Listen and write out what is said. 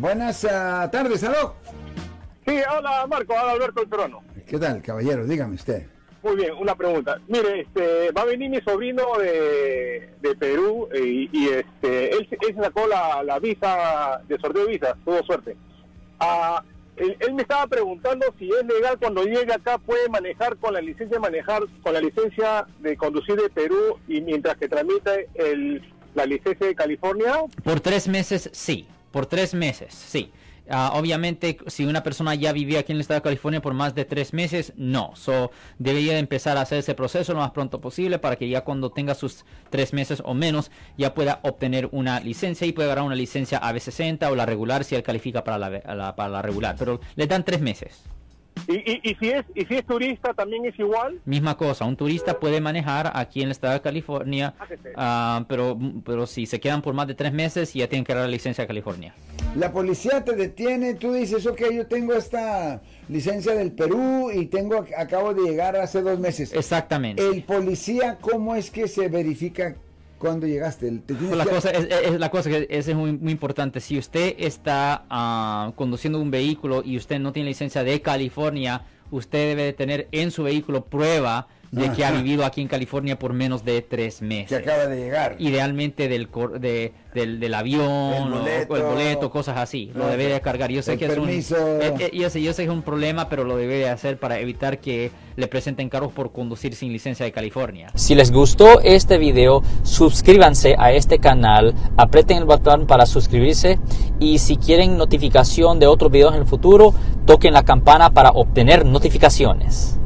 Buenas ah, tardes, aló. Sí, hola Marco, hola Alberto el Peruano. ¿Qué tal, caballero? Dígame usted. Muy bien, una pregunta. Mire, este, va a venir mi sobrino de, de Perú eh, y, y, este, él, sacó la, la visa, de sorteo de visa, tuvo suerte. Ah, él, él me estaba preguntando si es legal cuando llegue acá puede manejar con la licencia de manejar, con la licencia de conducir de Perú y mientras que tramite el, la licencia de California. Por tres meses, sí. Por tres meses, sí. Ah, obviamente, si una persona ya vivía aquí en el estado de California por más de tres meses, no. So, debería empezar a hacer ese proceso lo más pronto posible para que ya cuando tenga sus tres meses o menos, ya pueda obtener una licencia y puede agarrar una licencia AB60 o la regular si él califica para la, la- para la regular. Pero le dan tres meses. Y, y, y si es y si es turista también es igual. Misma cosa, un turista puede manejar aquí en el estado de California, ah, pero, pero si se quedan por más de tres meses, ya tienen que dar la licencia de California. La policía te detiene, tú dices, ok, yo tengo esta licencia del Perú y tengo, acabo de llegar hace dos meses. Exactamente. El policía, ¿cómo es que se verifica cuando llegaste? Te la que- cosa es, es- es la cosa que es muy, muy importante. Si usted está ah, conduciendo un vehículo y usted no tiene licencia de California, usted debe de tener en su vehículo prueba de que ha vivido aquí en California por menos de tres meses. Que acaba de llegar. Idealmente del, cor- de- del, del avión, El boleto. o el boleto, cosas así. Lo debe de cargar. Yo sé que es un, eh, eh, yo sé, yo sé que es un problema, pero lo debe de hacer para evitar que le presenten cargos por conducir sin licencia de California. Si les gustó este video, suscríbanse a este canal, aprieten el botón para suscribirse y si quieren notificación de otros videos en el futuro, toquen la campana para obtener notificaciones.